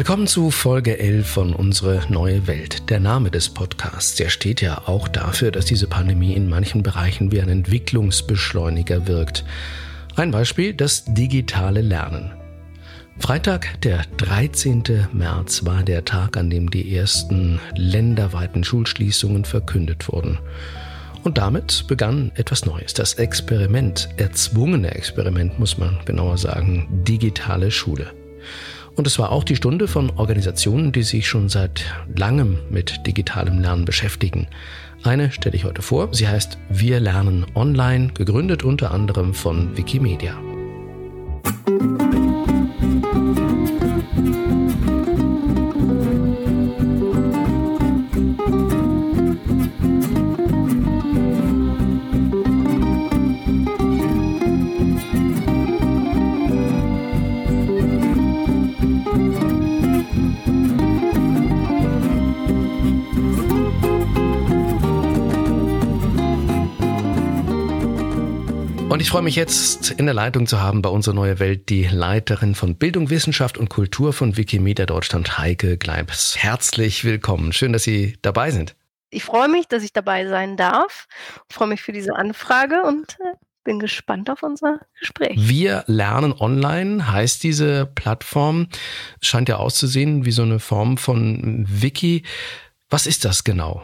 Willkommen zu Folge 11 von Unsere neue Welt. Der Name des Podcasts, der steht ja auch dafür, dass diese Pandemie in manchen Bereichen wie ein Entwicklungsbeschleuniger wirkt. Ein Beispiel, das digitale Lernen. Freitag, der 13. März, war der Tag, an dem die ersten länderweiten Schulschließungen verkündet wurden. Und damit begann etwas Neues, das Experiment, erzwungene Experiment muss man genauer sagen, digitale Schule. Und es war auch die Stunde von Organisationen, die sich schon seit langem mit digitalem Lernen beschäftigen. Eine stelle ich heute vor. Sie heißt Wir lernen online, gegründet unter anderem von Wikimedia. Und ich freue mich jetzt in der Leitung zu haben bei unserer neue Welt die Leiterin von Bildung, Wissenschaft und Kultur von Wikimedia Deutschland, Heike Gleibs. Herzlich willkommen. Schön, dass Sie dabei sind. Ich freue mich, dass ich dabei sein darf. Ich freue mich für diese Anfrage und äh, bin gespannt auf unser Gespräch. Wir lernen online heißt diese Plattform. Scheint ja auszusehen wie so eine Form von Wiki. Was ist das genau?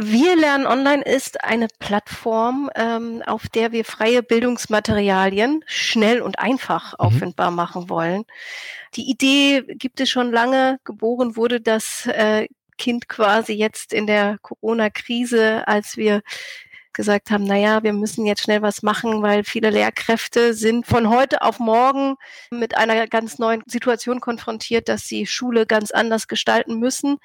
Wir lernen online ist eine Plattform, ähm, auf der wir freie Bildungsmaterialien schnell und einfach mhm. auffindbar machen wollen. Die Idee gibt es schon lange. Geboren wurde das äh, Kind quasi jetzt in der Corona-Krise, als wir gesagt haben, naja, wir müssen jetzt schnell was machen, weil viele Lehrkräfte sind von heute auf morgen mit einer ganz neuen Situation konfrontiert, dass sie Schule ganz anders gestalten müssen,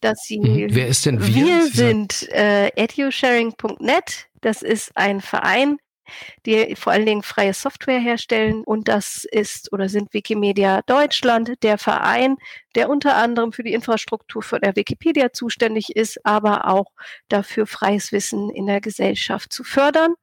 dass sie mhm. Wer ist denn wir? Wir sind äh, edusharing.net. Das ist ein Verein, die vor allen Dingen freie Software herstellen. Und das ist oder sind Wikimedia Deutschland, der Verein, der unter anderem für die Infrastruktur von der Wikipedia zuständig ist, aber auch dafür freies Wissen in der Gesellschaft zu fördern.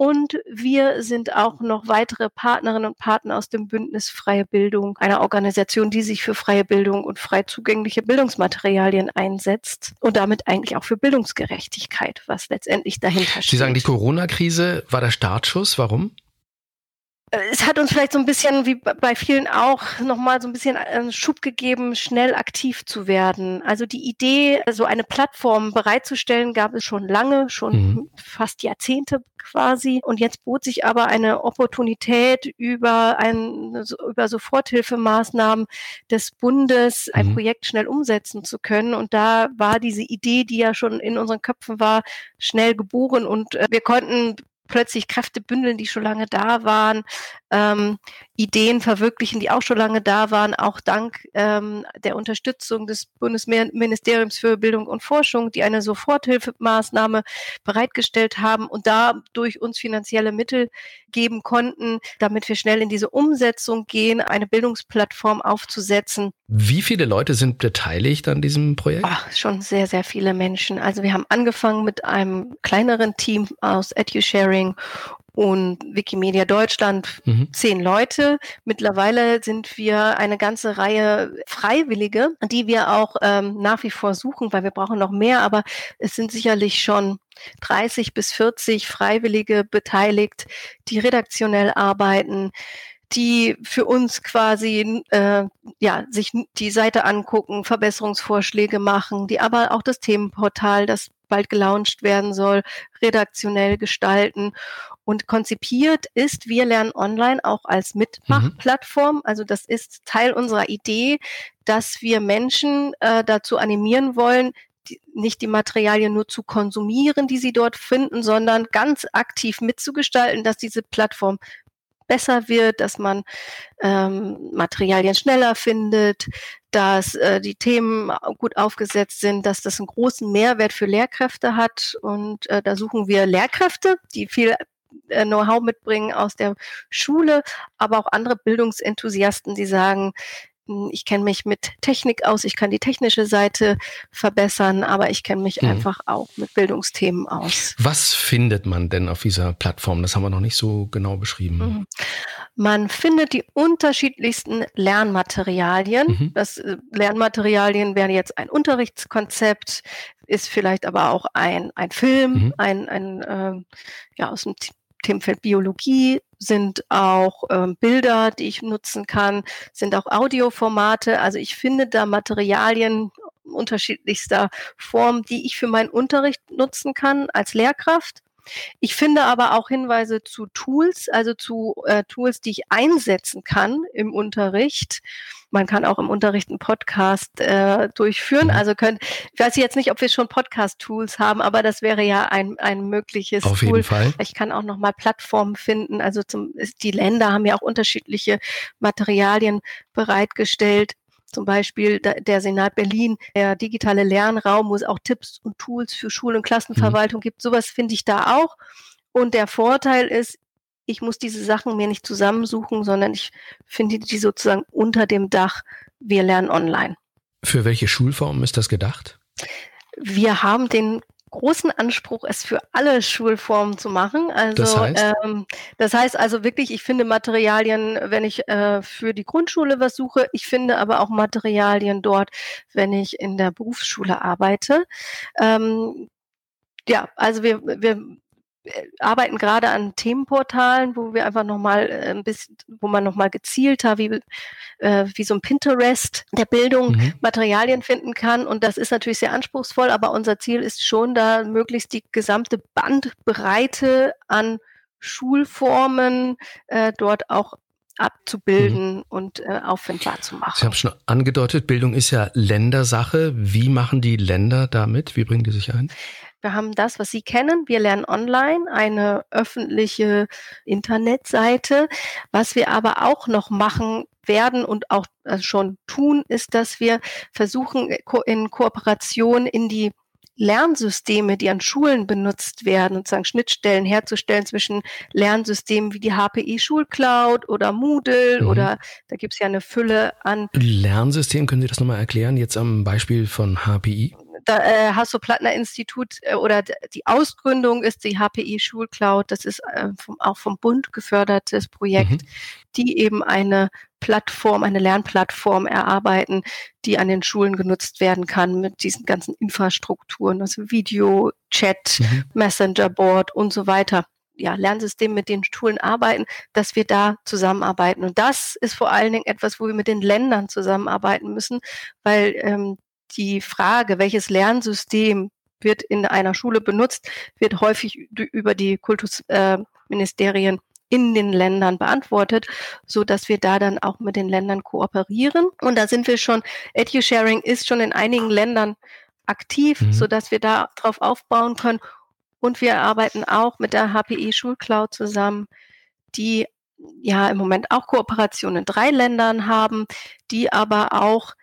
Und wir sind auch noch weitere Partnerinnen und Partner aus dem Bündnis Freie Bildung, einer Organisation, die sich für freie Bildung und frei zugängliche Bildungsmaterialien einsetzt und damit eigentlich auch für Bildungsgerechtigkeit, was letztendlich dahinter steht. Sie sagen, die Corona-Krise war der Startschuss. Warum? Es hat uns vielleicht so ein bisschen, wie bei vielen auch, nochmal so ein bisschen einen Schub gegeben, schnell aktiv zu werden. Also die Idee, so eine Plattform bereitzustellen, gab es schon lange, schon mhm. fast Jahrzehnte quasi. Und jetzt bot sich aber eine Opportunität über ein, über Soforthilfemaßnahmen des Bundes ein mhm. Projekt schnell umsetzen zu können. Und da war diese Idee, die ja schon in unseren Köpfen war, schnell geboren und äh, wir konnten plötzlich Kräfte bündeln, die schon lange da waren, ähm, Ideen verwirklichen, die auch schon lange da waren, auch dank ähm, der Unterstützung des Bundesministeriums für Bildung und Forschung, die eine Soforthilfemaßnahme bereitgestellt haben und dadurch uns finanzielle Mittel geben konnten, damit wir schnell in diese Umsetzung gehen, eine Bildungsplattform aufzusetzen. Wie viele Leute sind beteiligt an diesem Projekt? Ach, schon sehr, sehr viele Menschen. Also wir haben angefangen mit einem kleineren Team aus EduSharing und Wikimedia Deutschland mhm. zehn Leute. Mittlerweile sind wir eine ganze Reihe Freiwillige, die wir auch ähm, nach wie vor suchen, weil wir brauchen noch mehr, aber es sind sicherlich schon 30 bis 40 Freiwillige beteiligt, die redaktionell arbeiten, die für uns quasi äh, ja sich die Seite angucken, Verbesserungsvorschläge machen, die aber auch das Themenportal, das bald gelauncht werden soll, redaktionell gestalten. Und konzipiert ist Wir lernen online auch als Mitmachplattform. Mhm. Also das ist Teil unserer Idee, dass wir Menschen äh, dazu animieren wollen, die, nicht die Materialien nur zu konsumieren, die sie dort finden, sondern ganz aktiv mitzugestalten, dass diese Plattform besser wird, dass man ähm, Materialien schneller findet, dass äh, die Themen gut aufgesetzt sind, dass das einen großen Mehrwert für Lehrkräfte hat. Und äh, da suchen wir Lehrkräfte, die viel äh, Know-how mitbringen aus der Schule, aber auch andere Bildungsenthusiasten, die sagen, ich kenne mich mit Technik aus, ich kann die technische Seite verbessern, aber ich kenne mich mhm. einfach auch mit Bildungsthemen aus. Was findet man denn auf dieser Plattform? Das haben wir noch nicht so genau beschrieben. Mhm. Man findet die unterschiedlichsten Lernmaterialien. Mhm. Das äh, Lernmaterialien wären jetzt ein Unterrichtskonzept, ist vielleicht aber auch ein, ein Film, mhm. ein, ein äh, ja, aus dem Themenfeld Biologie, sind auch ähm, Bilder, die ich nutzen kann, sind auch Audioformate. Also ich finde da Materialien unterschiedlichster Form, die ich für meinen Unterricht nutzen kann als Lehrkraft. Ich finde aber auch Hinweise zu Tools, also zu äh, Tools, die ich einsetzen kann im Unterricht. Man kann auch im Unterricht einen Podcast äh, durchführen. Mhm. Also könnt, ich weiß jetzt nicht, ob wir schon Podcast-Tools haben, aber das wäre ja ein, ein mögliches Auf Tool. Jeden Fall. Ich kann auch nochmal Plattformen finden. Also zum, die Länder haben ja auch unterschiedliche Materialien bereitgestellt. Zum Beispiel der Senat Berlin, der digitale Lernraum, wo es auch Tipps und Tools für Schul- und Klassenverwaltung mhm. gibt. Sowas finde ich da auch. Und der Vorteil ist, ich muss diese Sachen mir nicht zusammensuchen, sondern ich finde die sozusagen unter dem Dach. Wir lernen online. Für welche Schulform ist das gedacht? Wir haben den großen Anspruch, es für alle Schulformen zu machen. Also das heißt, ähm, das heißt also wirklich, ich finde Materialien, wenn ich äh, für die Grundschule was suche, ich finde aber auch Materialien dort, wenn ich in der Berufsschule arbeite. Ähm, ja, also wir, wir arbeiten gerade an Themenportalen, wo wir einfach nochmal äh, ein bisschen, wo man nochmal gezielter, wie, äh, wie so ein Pinterest der Bildung mhm. Materialien finden kann. Und das ist natürlich sehr anspruchsvoll, aber unser Ziel ist schon da, möglichst die gesamte Bandbreite an Schulformen äh, dort auch abzubilden mhm. und äh, auffindbar zu machen. Sie haben schon angedeutet, Bildung ist ja Ländersache. Wie machen die Länder damit? Wie bringen die sich ein? Wir haben das, was Sie kennen. Wir lernen online, eine öffentliche Internetseite. Was wir aber auch noch machen werden und auch äh, schon tun, ist, dass wir versuchen, in Kooperation in die Lernsysteme, die an Schulen benutzt werden, sozusagen Schnittstellen herzustellen zwischen Lernsystemen wie die HPI Schulcloud oder Moodle mhm. oder da gibt es ja eine Fülle an. Lernsystem, können Sie das nochmal erklären, jetzt am Beispiel von HPI? Äh, Hasso-Plattner-Institut äh, oder die Ausgründung ist die HPI Schulcloud. Das ist äh, vom, auch vom Bund gefördertes Projekt, mhm. die eben eine Plattform, eine Lernplattform erarbeiten, die an den Schulen genutzt werden kann mit diesen ganzen Infrastrukturen, also Video, Chat, mhm. Messenger-Board und so weiter ja, Lernsystem mit den Schulen arbeiten, dass wir da zusammenarbeiten. Und das ist vor allen Dingen etwas, wo wir mit den Ländern zusammenarbeiten müssen, weil ähm, die Frage, welches Lernsystem wird in einer Schule benutzt, wird häufig über die Kultusministerien äh, in den Ländern beantwortet, so dass wir da dann auch mit den Ländern kooperieren. Und da sind wir schon, EduSharing ist schon in einigen Ländern aktiv, mhm. so dass wir da drauf aufbauen können. Und wir arbeiten auch mit der HPI Schulcloud zusammen, die ja im Moment auch Kooperationen in drei Ländern haben, die aber auch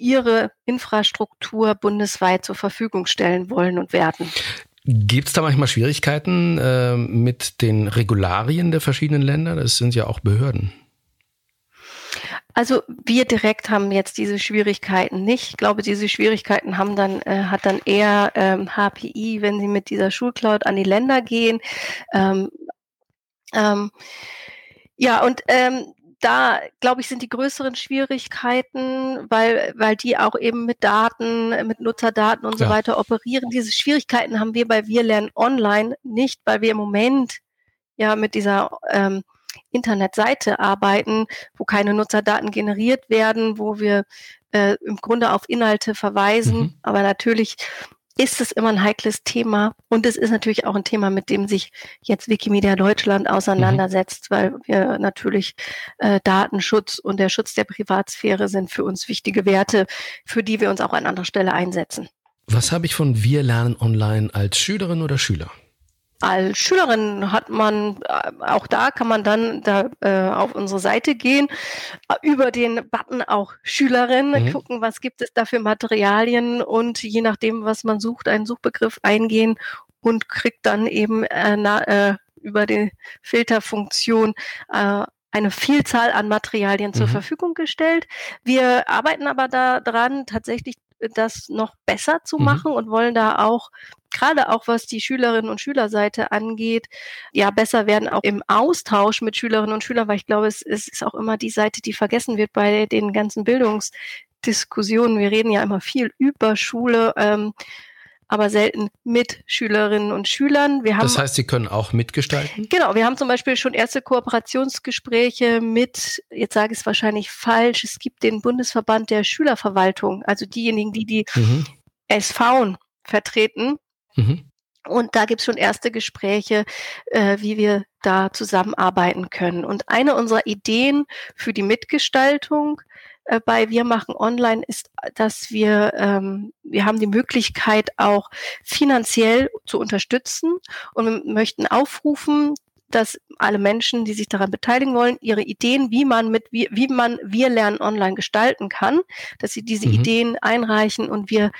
ihre Infrastruktur bundesweit zur Verfügung stellen wollen und werden. Gibt es da manchmal Schwierigkeiten äh, mit den Regularien der verschiedenen Länder? Das sind ja auch Behörden. Also wir direkt haben jetzt diese Schwierigkeiten nicht. Ich glaube, diese Schwierigkeiten haben dann, äh, hat dann eher ähm, HPI, wenn sie mit dieser Schulcloud an die Länder gehen. Ähm, ähm, ja, und ähm, da, glaube ich, sind die größeren Schwierigkeiten, weil, weil die auch eben mit Daten, mit Nutzerdaten und so ja. weiter operieren. Diese Schwierigkeiten haben wir bei Wir lernen online nicht, weil wir im Moment ja mit dieser ähm, Internetseite arbeiten, wo keine Nutzerdaten generiert werden, wo wir äh, im Grunde auf Inhalte verweisen. Mhm. Aber natürlich ist es immer ein heikles Thema. Und es ist natürlich auch ein Thema, mit dem sich jetzt Wikimedia Deutschland auseinandersetzt, mhm. weil wir natürlich äh, Datenschutz und der Schutz der Privatsphäre sind für uns wichtige Werte, für die wir uns auch an anderer Stelle einsetzen. Was habe ich von Wir lernen online als Schülerin oder Schüler? Als Schülerin hat man, äh, auch da kann man dann da, äh, auf unsere Seite gehen, äh, über den Button auch Schülerin, mhm. gucken, was gibt es da für Materialien und je nachdem, was man sucht, einen Suchbegriff eingehen und kriegt dann eben äh, na, äh, über die Filterfunktion äh, eine Vielzahl an Materialien zur mhm. Verfügung gestellt. Wir arbeiten aber daran, tatsächlich das noch besser zu mhm. machen und wollen da auch gerade auch was die Schülerinnen und Schülerseite angeht, ja besser werden auch im Austausch mit Schülerinnen und Schülern, weil ich glaube, es, es ist auch immer die Seite, die vergessen wird bei den ganzen Bildungsdiskussionen. Wir reden ja immer viel über Schule. Ähm, aber selten mit Schülerinnen und Schülern. Wir haben, das heißt, Sie können auch mitgestalten? Genau, wir haben zum Beispiel schon erste Kooperationsgespräche mit, jetzt sage ich es wahrscheinlich falsch, es gibt den Bundesverband der Schülerverwaltung, also diejenigen, die die mhm. SV vertreten. Mhm. Und da gibt es schon erste Gespräche, äh, wie wir da zusammenarbeiten können. Und eine unserer Ideen für die Mitgestaltung äh, bei Wir machen online ist, dass wir, ähm, wir haben die Möglichkeit auch finanziell zu unterstützen und wir möchten aufrufen, dass alle Menschen, die sich daran beteiligen wollen, ihre Ideen, wie man mit, wie, wie man Wir lernen online gestalten kann, dass sie diese mhm. Ideen einreichen und wir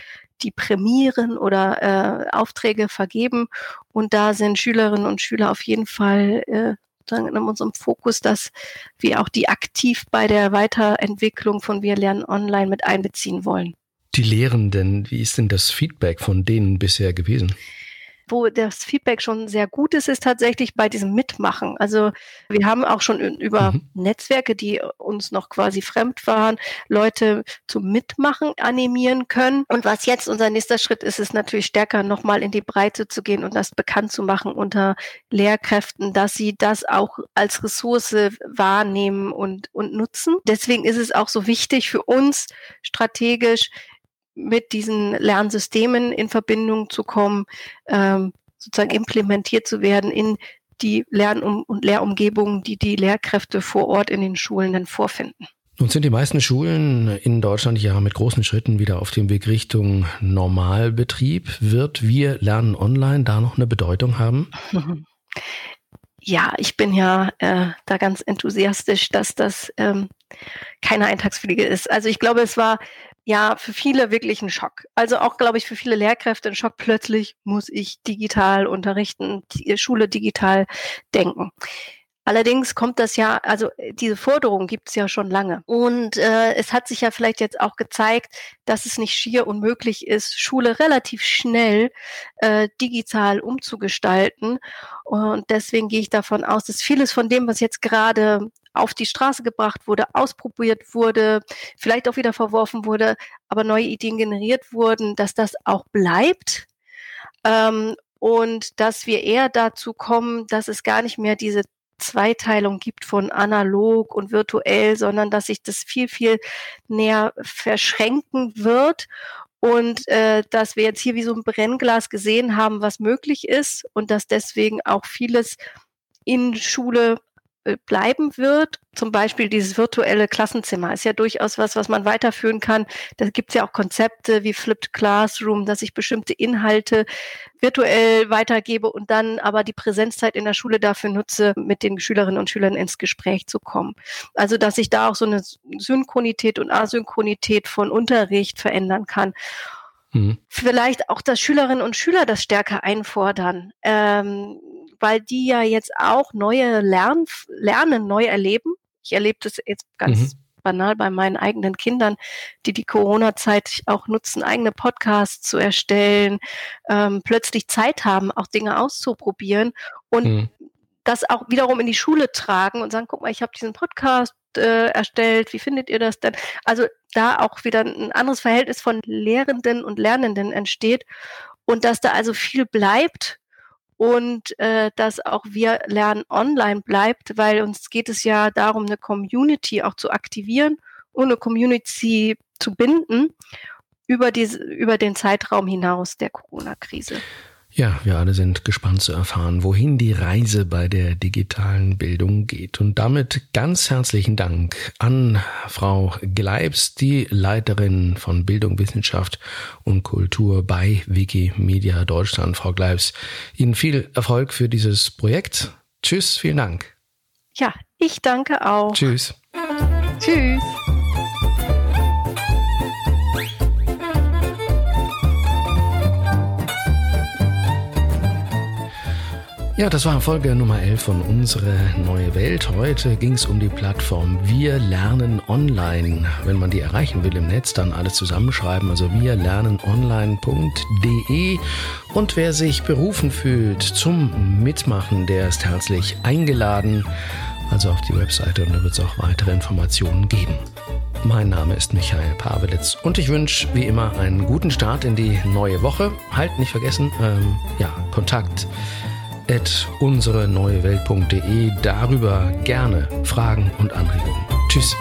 die prämieren oder äh, Aufträge vergeben. Und da sind Schülerinnen und Schüler auf jeden Fall äh, in unserem Fokus, dass wir auch die aktiv bei der Weiterentwicklung von Wir lernen online mit einbeziehen wollen. Die Lehrenden, wie ist denn das Feedback von denen bisher gewesen? Wo das Feedback schon sehr gut ist, ist tatsächlich bei diesem Mitmachen. Also wir haben auch schon über mhm. Netzwerke, die uns noch quasi fremd waren, Leute zum Mitmachen animieren können. Und was jetzt unser nächster Schritt ist, ist natürlich stärker nochmal in die Breite zu gehen und das bekannt zu machen unter Lehrkräften, dass sie das auch als Ressource wahrnehmen und, und nutzen. Deswegen ist es auch so wichtig für uns strategisch, mit diesen Lernsystemen in Verbindung zu kommen, ähm, sozusagen implementiert zu werden in die Lern- und Lehrumgebungen, die die Lehrkräfte vor Ort in den Schulen dann vorfinden. Nun sind die meisten Schulen in Deutschland ja mit großen Schritten wieder auf dem Weg Richtung Normalbetrieb. Wird wir lernen online da noch eine Bedeutung haben? Ja, ich bin ja äh, da ganz enthusiastisch, dass das ähm, keine Eintagsfliege ist. Also ich glaube, es war ja für viele wirklich ein Schock. Also auch, glaube ich, für viele Lehrkräfte ein Schock. Plötzlich muss ich digital unterrichten, die Schule digital denken. Allerdings kommt das ja, also diese Forderung gibt es ja schon lange. Und äh, es hat sich ja vielleicht jetzt auch gezeigt, dass es nicht schier unmöglich ist, Schule relativ schnell äh, digital umzugestalten. Und deswegen gehe ich davon aus, dass vieles von dem, was jetzt gerade auf die Straße gebracht wurde, ausprobiert wurde, vielleicht auch wieder verworfen wurde, aber neue Ideen generiert wurden, dass das auch bleibt. Ähm, und dass wir eher dazu kommen, dass es gar nicht mehr diese Zweiteilung gibt von analog und virtuell, sondern dass sich das viel, viel näher verschränken wird. Und äh, dass wir jetzt hier wie so ein Brennglas gesehen haben, was möglich ist und dass deswegen auch vieles in Schule bleiben wird. Zum Beispiel dieses virtuelle Klassenzimmer ist ja durchaus was, was man weiterführen kann. Da gibt es ja auch Konzepte wie Flipped Classroom, dass ich bestimmte Inhalte virtuell weitergebe und dann aber die Präsenzzeit in der Schule dafür nutze, mit den Schülerinnen und Schülern ins Gespräch zu kommen. Also dass ich da auch so eine Synchronität und Asynchronität von Unterricht verändern kann. Mhm. Vielleicht auch, dass Schülerinnen und Schüler das stärker einfordern. Ähm, weil die ja jetzt auch neue Lern Lernen neu erleben. Ich erlebe das jetzt ganz mhm. banal bei meinen eigenen Kindern, die die Corona-Zeit auch nutzen, eigene Podcasts zu erstellen, ähm, plötzlich Zeit haben, auch Dinge auszuprobieren und mhm. das auch wiederum in die Schule tragen und sagen, guck mal, ich habe diesen Podcast äh, erstellt, wie findet ihr das denn? Also da auch wieder ein anderes Verhältnis von Lehrenden und Lernenden entsteht und dass da also viel bleibt und äh, dass auch wir lernen online bleibt, weil uns geht es ja darum, eine Community auch zu aktivieren und eine Community zu binden über, diese, über den Zeitraum hinaus der Corona-Krise. Ja, wir alle sind gespannt zu erfahren, wohin die Reise bei der digitalen Bildung geht. Und damit ganz herzlichen Dank an Frau Gleibs, die Leiterin von Bildung, Wissenschaft und Kultur bei Wikimedia Deutschland. Frau Gleibs, Ihnen viel Erfolg für dieses Projekt. Tschüss, vielen Dank. Ja, ich danke auch. Tschüss. Tschüss. Ja, das war Folge Nummer 11 von Unsere neue Welt. Heute ging es um die Plattform Wir lernen online. Wenn man die erreichen will im Netz, dann alles zusammenschreiben. Also wir lernen online.de. Und wer sich berufen fühlt zum Mitmachen, der ist herzlich eingeladen. Also auf die Webseite und da wird es auch weitere Informationen geben. Mein Name ist Michael Pawelitz und ich wünsche wie immer einen guten Start in die neue Woche. Halt nicht vergessen, ähm, ja, Kontakt unsere neue Welt.de. Darüber gerne Fragen und Anregungen. Tschüss.